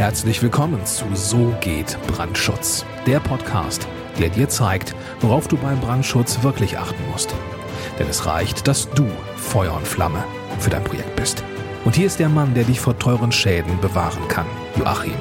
Herzlich willkommen zu So geht Brandschutz, der Podcast, der dir zeigt, worauf du beim Brandschutz wirklich achten musst. Denn es reicht, dass du Feuer und Flamme für dein Projekt bist. Und hier ist der Mann, der dich vor teuren Schäden bewahren kann, Joachim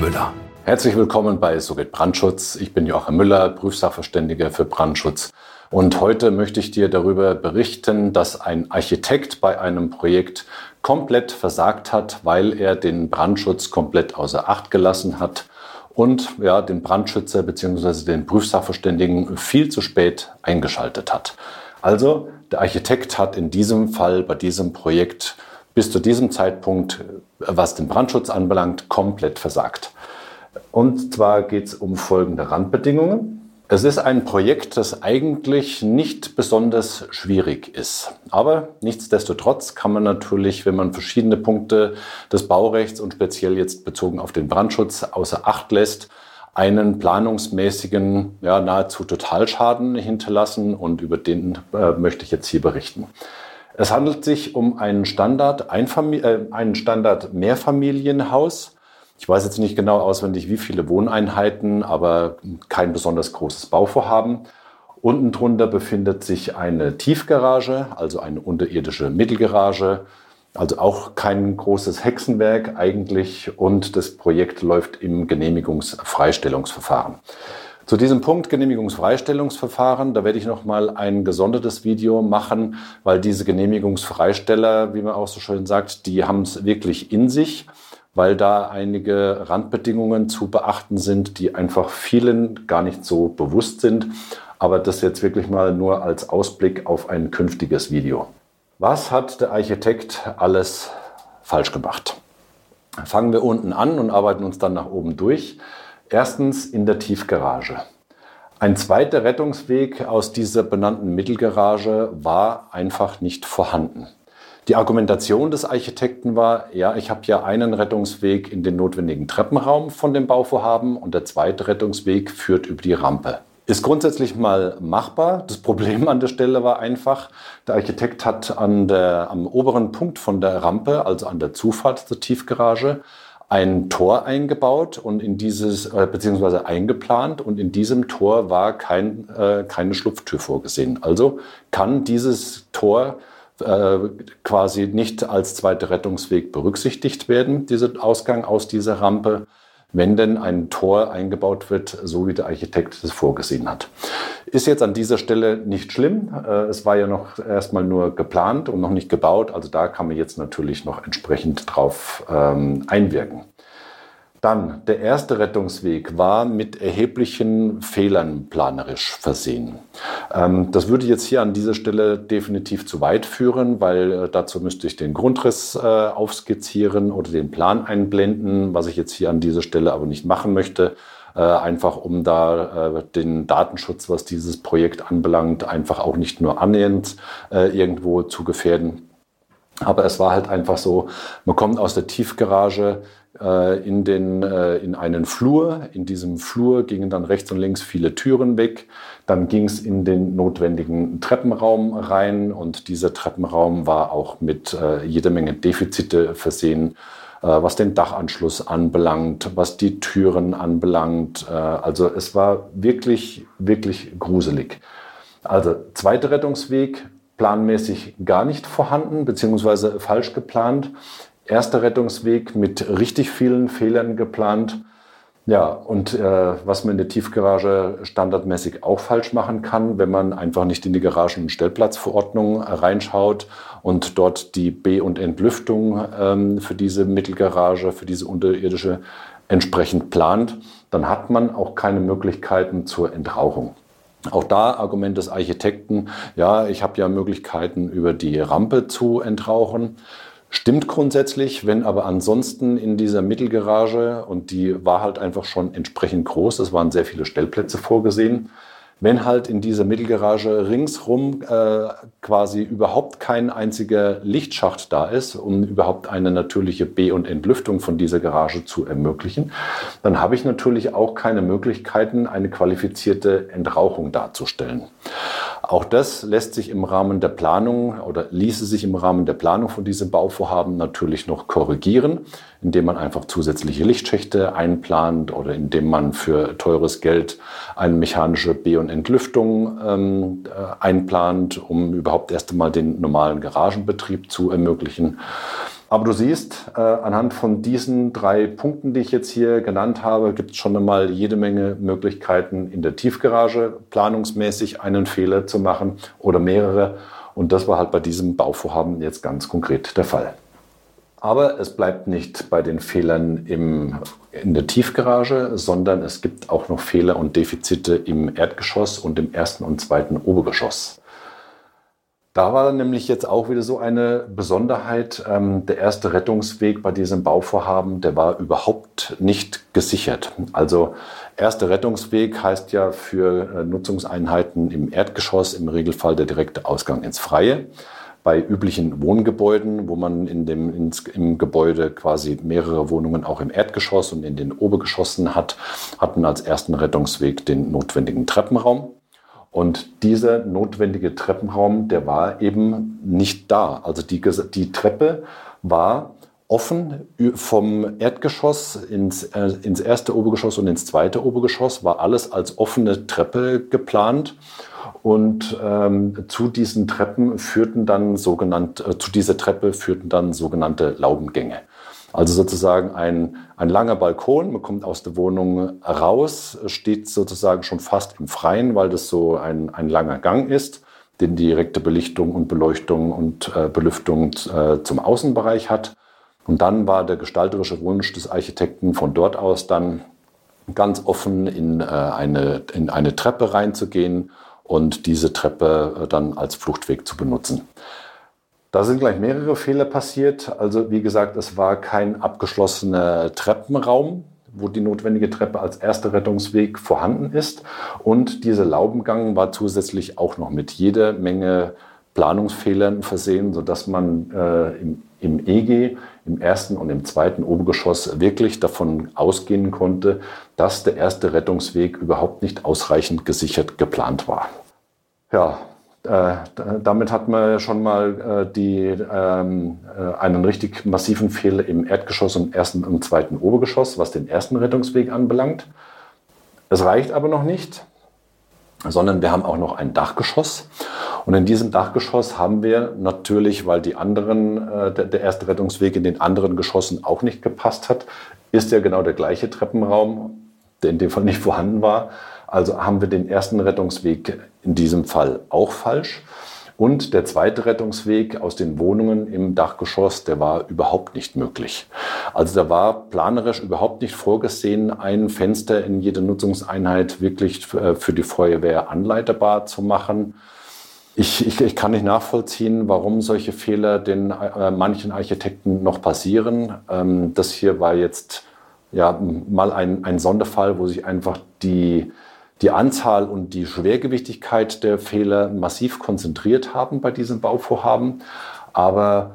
Müller. Herzlich willkommen bei So geht Brandschutz. Ich bin Joachim Müller, Prüfsachverständiger für Brandschutz. Und heute möchte ich dir darüber berichten, dass ein Architekt bei einem Projekt komplett versagt hat, weil er den Brandschutz komplett außer Acht gelassen hat und ja, den Brandschützer bzw. den Prüfsachverständigen viel zu spät eingeschaltet hat. Also der Architekt hat in diesem Fall bei diesem Projekt bis zu diesem Zeitpunkt, was den Brandschutz anbelangt, komplett versagt. Und zwar geht es um folgende Randbedingungen. Es ist ein Projekt, das eigentlich nicht besonders schwierig ist. Aber nichtsdestotrotz kann man natürlich, wenn man verschiedene Punkte des Baurechts und speziell jetzt bezogen auf den Brandschutz außer Acht lässt, einen planungsmäßigen, ja, nahezu Totalschaden hinterlassen und über den äh, möchte ich jetzt hier berichten. Es handelt sich um einen Standard, äh, einen Standard Mehrfamilienhaus ich weiß jetzt nicht genau auswendig, wie viele Wohneinheiten, aber kein besonders großes Bauvorhaben. Unten drunter befindet sich eine Tiefgarage, also eine unterirdische Mittelgarage. Also auch kein großes Hexenwerk eigentlich und das Projekt läuft im Genehmigungsfreistellungsverfahren. Zu diesem Punkt Genehmigungsfreistellungsverfahren, da werde ich noch mal ein gesondertes Video machen, weil diese Genehmigungsfreisteller, wie man auch so schön sagt, die haben es wirklich in sich weil da einige Randbedingungen zu beachten sind, die einfach vielen gar nicht so bewusst sind. Aber das jetzt wirklich mal nur als Ausblick auf ein künftiges Video. Was hat der Architekt alles falsch gemacht? Fangen wir unten an und arbeiten uns dann nach oben durch. Erstens in der Tiefgarage. Ein zweiter Rettungsweg aus dieser benannten Mittelgarage war einfach nicht vorhanden. Die Argumentation des Architekten war, ja, ich habe ja einen Rettungsweg in den notwendigen Treppenraum von dem Bauvorhaben und der zweite Rettungsweg führt über die Rampe. Ist grundsätzlich mal machbar. Das Problem an der Stelle war einfach, der Architekt hat an der, am oberen Punkt von der Rampe, also an der Zufahrt zur Tiefgarage, ein Tor eingebaut und in dieses, äh, beziehungsweise eingeplant und in diesem Tor war kein, äh, keine Schlupftür vorgesehen. Also kann dieses Tor quasi nicht als zweiter Rettungsweg berücksichtigt werden, dieser Ausgang aus dieser Rampe, wenn denn ein Tor eingebaut wird, so wie der Architekt es vorgesehen hat. Ist jetzt an dieser Stelle nicht schlimm. Äh, es war ja noch erstmal nur geplant und noch nicht gebaut. Also da kann man jetzt natürlich noch entsprechend drauf ähm, einwirken. Dann, der erste Rettungsweg war mit erheblichen Fehlern planerisch versehen. Ähm, das würde jetzt hier an dieser Stelle definitiv zu weit führen, weil äh, dazu müsste ich den Grundriss äh, aufskizzieren oder den Plan einblenden, was ich jetzt hier an dieser Stelle aber nicht machen möchte. Äh, einfach um da äh, den Datenschutz, was dieses Projekt anbelangt, einfach auch nicht nur annähernd äh, irgendwo zu gefährden. Aber es war halt einfach so, man kommt aus der Tiefgarage, in, den, äh, in einen Flur. In diesem Flur gingen dann rechts und links viele Türen weg. Dann ging es in den notwendigen Treppenraum rein und dieser Treppenraum war auch mit äh, jeder Menge Defizite versehen was den Dachanschluss anbelangt, was die Türen anbelangt. Also es war wirklich, wirklich gruselig. Also zweiter Rettungsweg, planmäßig gar nicht vorhanden, beziehungsweise falsch geplant erster Rettungsweg mit richtig vielen Fehlern geplant. Ja, und äh, was man in der Tiefgarage standardmäßig auch falsch machen kann, wenn man einfach nicht in die Garagen- und Stellplatzverordnung reinschaut und dort die B- und Entlüftung ähm, für diese Mittelgarage, für diese unterirdische entsprechend plant, dann hat man auch keine Möglichkeiten zur Entrauchung. Auch da Argument des Architekten, ja, ich habe ja Möglichkeiten über die Rampe zu entrauchen. Stimmt grundsätzlich, wenn aber ansonsten in dieser Mittelgarage, und die war halt einfach schon entsprechend groß, es waren sehr viele Stellplätze vorgesehen, wenn halt in dieser Mittelgarage ringsrum äh, quasi überhaupt kein einziger Lichtschacht da ist, um überhaupt eine natürliche B- und Entlüftung von dieser Garage zu ermöglichen, dann habe ich natürlich auch keine Möglichkeiten, eine qualifizierte Entrauchung darzustellen. Auch das lässt sich im Rahmen der Planung oder ließe sich im Rahmen der Planung von diesem Bauvorhaben natürlich noch korrigieren, indem man einfach zusätzliche Lichtschächte einplant oder indem man für teures Geld eine mechanische B- und Entlüftung ähm, äh, einplant, um überhaupt erst einmal den normalen Garagenbetrieb zu ermöglichen. Aber du siehst, äh, anhand von diesen drei Punkten, die ich jetzt hier genannt habe, gibt es schon einmal jede Menge Möglichkeiten in der Tiefgarage planungsmäßig einen Fehler zu machen oder mehrere. Und das war halt bei diesem Bauvorhaben jetzt ganz konkret der Fall. Aber es bleibt nicht bei den Fehlern im, in der Tiefgarage, sondern es gibt auch noch Fehler und Defizite im Erdgeschoss und im ersten und zweiten Obergeschoss. Da war nämlich jetzt auch wieder so eine Besonderheit. Ähm, der erste Rettungsweg bei diesem Bauvorhaben, der war überhaupt nicht gesichert. Also erster Rettungsweg heißt ja für äh, Nutzungseinheiten im Erdgeschoss im Regelfall der direkte Ausgang ins Freie. Bei üblichen Wohngebäuden, wo man in dem, ins, im Gebäude quasi mehrere Wohnungen auch im Erdgeschoss und in den Obergeschossen hat, hat man als ersten Rettungsweg den notwendigen Treppenraum. Und dieser notwendige Treppenraum, der war eben nicht da. Also die, die Treppe war offen vom Erdgeschoss ins, äh, ins erste Obergeschoss und ins zweite Obergeschoss, war alles als offene Treppe geplant. Und ähm, zu diesen Treppen führten dann sogenannte, äh, zu dieser Treppe führten dann sogenannte Laubengänge. Also sozusagen ein, ein langer Balkon, man kommt aus der Wohnung raus, steht sozusagen schon fast im Freien, weil das so ein, ein langer Gang ist, den direkte Belichtung und Beleuchtung und äh, Belüftung äh, zum Außenbereich hat. Und dann war der gestalterische Wunsch des Architekten von dort aus dann ganz offen in, äh, eine, in eine Treppe reinzugehen und diese Treppe äh, dann als Fluchtweg zu benutzen. Da sind gleich mehrere Fehler passiert. Also wie gesagt, es war kein abgeschlossener Treppenraum, wo die notwendige Treppe als erster Rettungsweg vorhanden ist. Und dieser Laubengang war zusätzlich auch noch mit jeder Menge Planungsfehlern versehen, sodass man äh, im, im EG, im ersten und im zweiten Obergeschoss wirklich davon ausgehen konnte, dass der erste Rettungsweg überhaupt nicht ausreichend gesichert geplant war. Ja, damit hat man schon mal äh, die, ähm, äh, einen richtig massiven Fehler im Erdgeschoss und ersten und zweiten Obergeschoss, was den ersten Rettungsweg anbelangt. Es reicht aber noch nicht, sondern wir haben auch noch ein Dachgeschoss. Und in diesem Dachgeschoss haben wir natürlich, weil die anderen, äh, der, der erste Rettungsweg in den anderen Geschossen auch nicht gepasst hat, ist ja genau der gleiche Treppenraum, der in dem Fall nicht vorhanden war, also haben wir den ersten Rettungsweg in diesem Fall auch falsch. Und der zweite Rettungsweg aus den Wohnungen im Dachgeschoss, der war überhaupt nicht möglich. Also da war planerisch überhaupt nicht vorgesehen, ein Fenster in jede Nutzungseinheit wirklich äh, für die Feuerwehr anleiterbar zu machen. Ich, ich, ich kann nicht nachvollziehen, warum solche Fehler den äh, manchen Architekten noch passieren. Ähm, das hier war jetzt ja mal ein, ein Sonderfall, wo sich einfach die die Anzahl und die Schwergewichtigkeit der Fehler massiv konzentriert haben bei diesem Bauvorhaben. Aber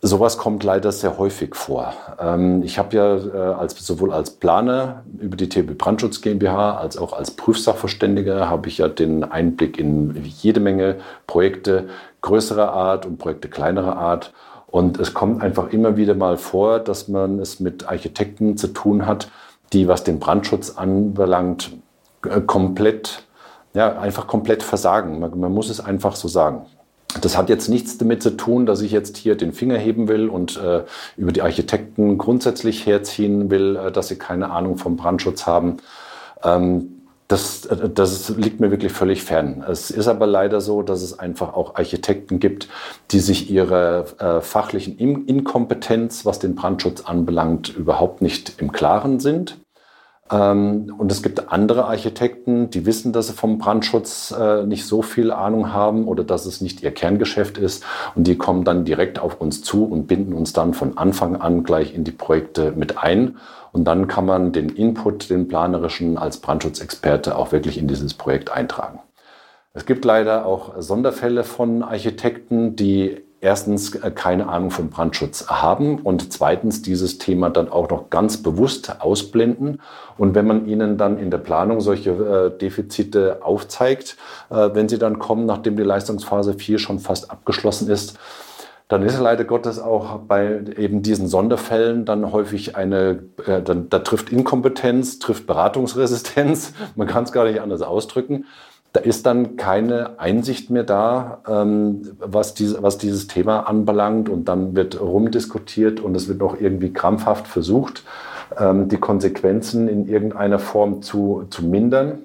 sowas kommt leider sehr häufig vor. Ähm, ich habe ja äh, als, sowohl als Planer über die TB Brandschutz GmbH als auch als Prüfsachverständiger habe ich ja den Einblick in jede Menge Projekte größerer Art und Projekte kleinerer Art. Und es kommt einfach immer wieder mal vor, dass man es mit Architekten zu tun hat, die, was den Brandschutz anbelangt, komplett, ja, einfach komplett versagen. Man, man, muss es einfach so sagen. Das hat jetzt nichts damit zu tun, dass ich jetzt hier den Finger heben will und äh, über die Architekten grundsätzlich herziehen will, äh, dass sie keine Ahnung vom Brandschutz haben. Ähm, das, äh, das liegt mir wirklich völlig fern. Es ist aber leider so, dass es einfach auch Architekten gibt, die sich ihrer äh, fachlichen Inkompetenz, was den Brandschutz anbelangt, überhaupt nicht im Klaren sind und es gibt andere Architekten, die wissen, dass sie vom Brandschutz äh, nicht so viel Ahnung haben oder dass es nicht ihr Kerngeschäft ist. Und die kommen dann direkt auf uns zu und binden uns dann von Anfang an gleich in die Projekte mit ein. Und dann kann man den Input, den planerischen, als Brandschutzexperte auch wirklich in dieses Projekt eintragen. Es gibt leider auch Sonderfälle von Architekten, die erstens äh, keine Ahnung vom Brandschutz haben und zweitens dieses Thema dann auch noch ganz bewusst ausblenden. Und wenn man ihnen dann in der Planung solche äh, Defizite aufzeigt, äh, wenn sie dann kommen, nachdem die Leistungsphase 4 schon fast abgeschlossen ist, dann ist leider Gottes auch bei eben diesen Sonderfällen dann häufig eine, äh, dann, da trifft Inkompetenz, trifft Beratungsresistenz, man kann es gar nicht anders ausdrücken. Da ist dann keine Einsicht mehr da, ähm, was, diese, was dieses Thema anbelangt und dann wird rumdiskutiert und es wird noch irgendwie krampfhaft versucht, ähm, die Konsequenzen in irgendeiner Form zu, zu mindern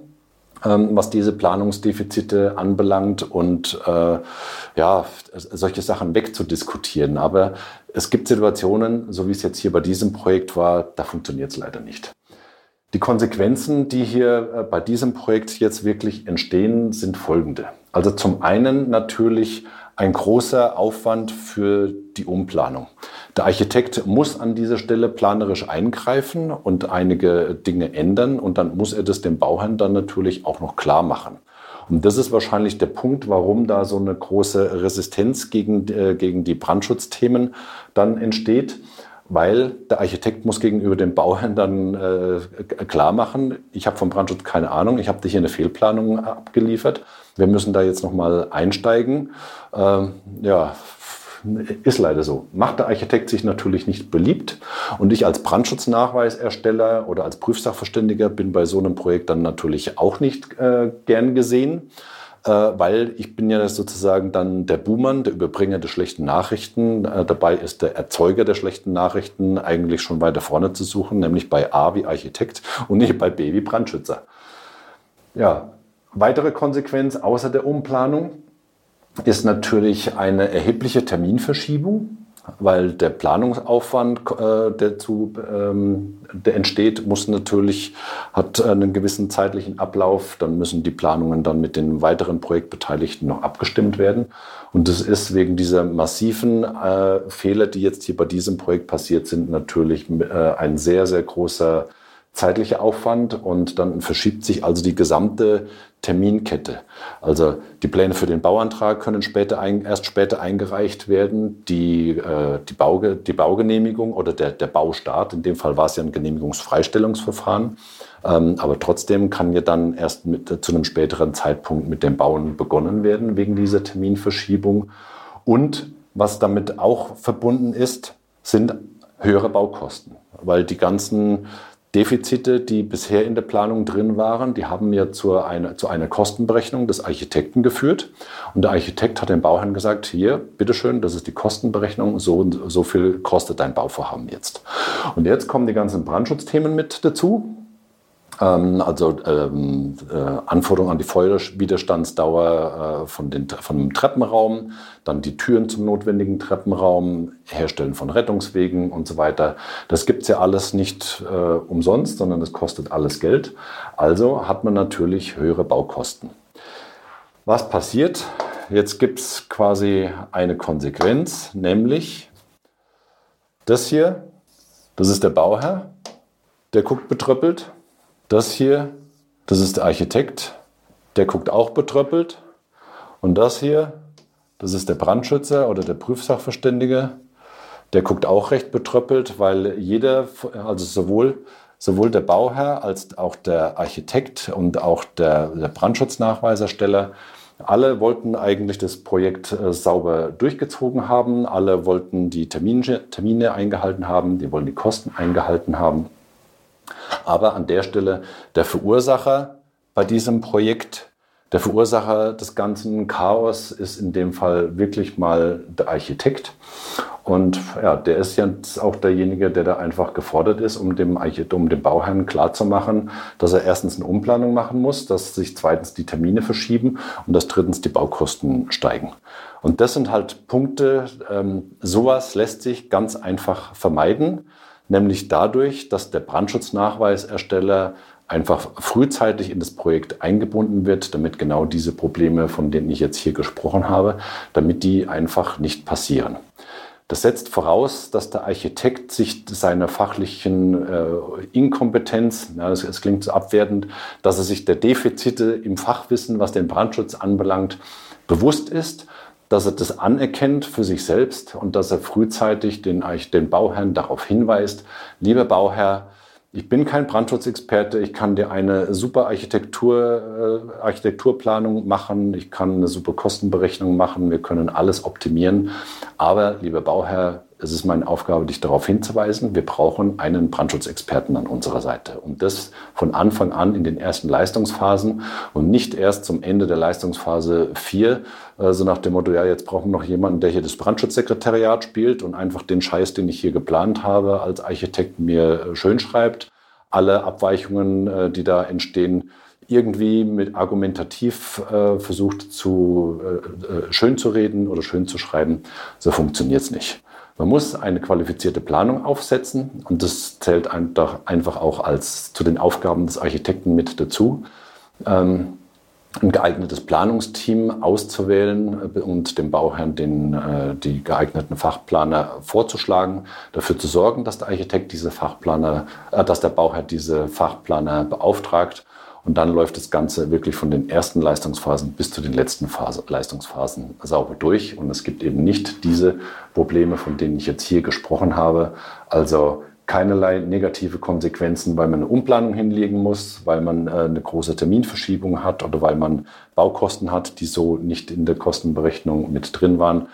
ähm, was diese Planungsdefizite anbelangt und äh, ja, solche Sachen wegzudiskutieren. Aber es gibt Situationen, so wie es jetzt hier bei diesem Projekt war, da funktioniert es leider nicht. Die Konsequenzen, die hier äh, bei diesem Projekt jetzt wirklich entstehen, sind folgende. Also zum einen natürlich ein großer Aufwand für die Umplanung. Der Architekt muss an dieser Stelle planerisch eingreifen und einige Dinge ändern und dann muss er das dem Bauherrn dann natürlich auch noch klar machen. Und das ist wahrscheinlich der Punkt, warum da so eine große Resistenz gegen, äh, gegen die Brandschutzthemen dann entsteht weil der Architekt muss gegenüber dem Bauherrn dann äh, klar machen, ich habe vom Brandschutz keine Ahnung, ich habe dich hier eine Fehlplanung abgeliefert, wir müssen da jetzt nochmal einsteigen. Ähm, ja, ist leider so. Macht der Architekt sich natürlich nicht beliebt und ich als Brandschutznachweisersteller oder als Prüfsachverständiger bin bei so einem Projekt dann natürlich auch nicht äh, gern gesehen. Äh, weil ich bin ja sozusagen dann der Buhmann, der Überbringer der schlechten Nachrichten. Äh, dabei ist der Erzeuger der schlechten Nachrichten eigentlich schon weiter vorne zu suchen, nämlich bei A wie Architekt und nicht bei B wie Brandschützer. Ja, weitere Konsequenz außer der Umplanung ist natürlich eine erhebliche Terminverschiebung weil der Planungsaufwand, äh, der, zu, ähm, der entsteht, muss natürlich, hat einen gewissen zeitlichen Ablauf. Dann müssen die Planungen dann mit den weiteren Projektbeteiligten noch abgestimmt werden. Und das ist wegen dieser massiven äh, Fehler, die jetzt hier bei diesem Projekt passiert sind, natürlich äh, ein sehr, sehr großer zeitlicher Aufwand und dann verschiebt sich also die gesamte Terminkette. Also die Pläne für den Bauantrag können später ein, erst später eingereicht werden. Die, äh, die, Bauge, die Baugenehmigung oder der, der Baustart, in dem Fall war es ja ein Genehmigungsfreistellungsverfahren, ähm, aber trotzdem kann ja dann erst mit, zu einem späteren Zeitpunkt mit dem Bauen begonnen werden wegen dieser Terminverschiebung. Und was damit auch verbunden ist, sind höhere Baukosten, weil die ganzen Defizite, die bisher in der Planung drin waren, die haben ja zu einer, zu einer Kostenberechnung des Architekten geführt. Und der Architekt hat dem Bauherrn gesagt, hier, bitteschön, das ist die Kostenberechnung, so, so viel kostet dein Bauvorhaben jetzt. Und jetzt kommen die ganzen Brandschutzthemen mit dazu. Ähm, also ähm, äh, Anforderungen an die Feuerwiderstandsdauer äh, von, den, von dem Treppenraum, dann die Türen zum notwendigen Treppenraum, Herstellen von Rettungswegen und so weiter. Das gibt's ja alles nicht äh, umsonst, sondern das kostet alles Geld. Also hat man natürlich höhere Baukosten. Was passiert? Jetzt gibt's quasi eine Konsequenz, nämlich das hier, das ist der Bauherr, der guckt betröppelt das hier, das ist der Architekt, der guckt auch betröppelt. Und das hier, das ist der Brandschützer oder der Prüfsachverständige, der guckt auch recht betröppelt, weil jeder, also sowohl, sowohl der Bauherr als auch der Architekt und auch der, der Brandschutznachweisersteller, alle wollten eigentlich das Projekt äh, sauber durchgezogen haben, alle wollten die Termine, Termine eingehalten haben, die wollen die Kosten eingehalten haben. Aber an der Stelle der Verursacher bei diesem Projekt, der Verursacher des ganzen Chaos ist in dem Fall wirklich mal der Architekt. Und ja, der ist jetzt auch derjenige, der da einfach gefordert ist, um dem, um dem Bauherrn klarzumachen, dass er erstens eine Umplanung machen muss, dass sich zweitens die Termine verschieben und dass drittens die Baukosten steigen. Und das sind halt Punkte, ähm, sowas lässt sich ganz einfach vermeiden nämlich dadurch, dass der Brandschutznachweisersteller einfach frühzeitig in das Projekt eingebunden wird, damit genau diese Probleme, von denen ich jetzt hier gesprochen habe, damit die einfach nicht passieren. Das setzt voraus, dass der Architekt sich seiner fachlichen äh, Inkompetenz, ja, das, das klingt so abwertend, dass er sich der Defizite im Fachwissen, was den Brandschutz anbelangt, bewusst ist dass er das anerkennt für sich selbst und dass er frühzeitig den, den Bauherrn darauf hinweist, lieber Bauherr, ich bin kein Brandschutzexperte, ich kann dir eine super Architektur, äh, Architekturplanung machen, ich kann eine super Kostenberechnung machen, wir können alles optimieren. Aber, lieber Bauherr, es ist meine Aufgabe, dich darauf hinzuweisen, wir brauchen einen Brandschutzexperten an unserer Seite. Und das von Anfang an in den ersten Leistungsphasen und nicht erst zum Ende der Leistungsphase 4, äh, so nach dem Motto, ja, jetzt brauchen wir noch jemanden, der hier das Brandschutzsekretariat spielt und einfach den Scheiß, den ich hier geplant habe, als Architekt mir äh, schön schreibt. Alle Abweichungen, äh, die da entstehen, irgendwie mit argumentativ äh, versucht zu äh, schön zu reden oder schön zu schreiben. So funktioniert es nicht. Man muss eine qualifizierte Planung aufsetzen und das zählt einfach auch als zu den Aufgaben des Architekten mit dazu. Ähm, ein geeignetes Planungsteam auszuwählen und dem Bauherrn den, äh, die geeigneten Fachplaner vorzuschlagen, dafür zu sorgen, dass der Architekt diese Fachplaner, äh, dass der Bauherr diese Fachplaner beauftragt und dann läuft das Ganze wirklich von den ersten Leistungsphasen bis zu den letzten Phase, Leistungsphasen sauber durch. Und es gibt eben nicht diese Probleme, von denen ich jetzt hier gesprochen habe. Also keinerlei negative Konsequenzen, weil man eine Umplanung hinlegen muss, weil man äh, eine große Terminverschiebung hat oder weil man Baukosten hat, die so nicht in der Kostenberechnung mit drin waren.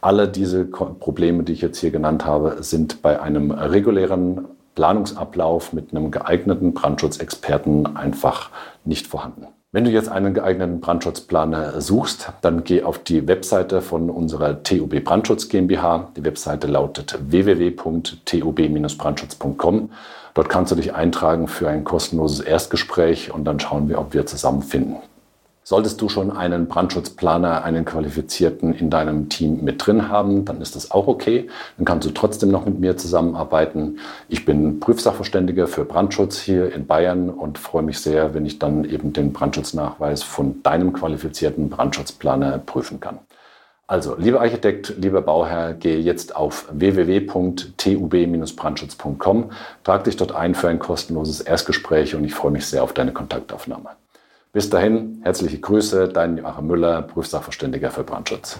Alle diese Probleme, die ich jetzt hier genannt habe, sind bei einem regulären Planungsablauf mit einem geeigneten Brandschutzexperten einfach nicht vorhanden. Wenn du jetzt einen geeigneten Brandschutzplaner suchst, dann geh auf die Webseite von unserer TUB Brandschutz GmbH. Die Webseite lautet www.tub-brandschutz.com. Dort kannst du dich eintragen für ein kostenloses Erstgespräch und dann schauen wir, ob wir zusammenfinden. Solltest du schon einen Brandschutzplaner, einen qualifizierten in deinem Team mit drin haben, dann ist das auch okay. Dann kannst du trotzdem noch mit mir zusammenarbeiten. Ich bin Prüfsachverständiger für Brandschutz hier in Bayern und freue mich sehr, wenn ich dann eben den Brandschutznachweis von deinem qualifizierten Brandschutzplaner prüfen kann. Also, lieber Architekt, lieber Bauherr, gehe jetzt auf www.tub-brandschutz.com, trag dich dort ein für ein kostenloses Erstgespräch und ich freue mich sehr auf deine Kontaktaufnahme. Bis dahin, herzliche Grüße, dein Joachim Müller, Prüfsachverständiger für Brandschutz.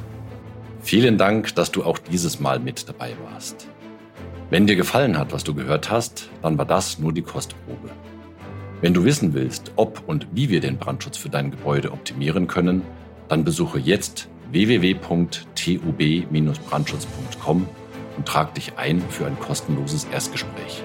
Vielen Dank, dass du auch dieses Mal mit dabei warst. Wenn dir gefallen hat, was du gehört hast, dann war das nur die Kostprobe. Wenn du wissen willst, ob und wie wir den Brandschutz für dein Gebäude optimieren können, dann besuche jetzt www.tub-brandschutz.com und trag dich ein für ein kostenloses Erstgespräch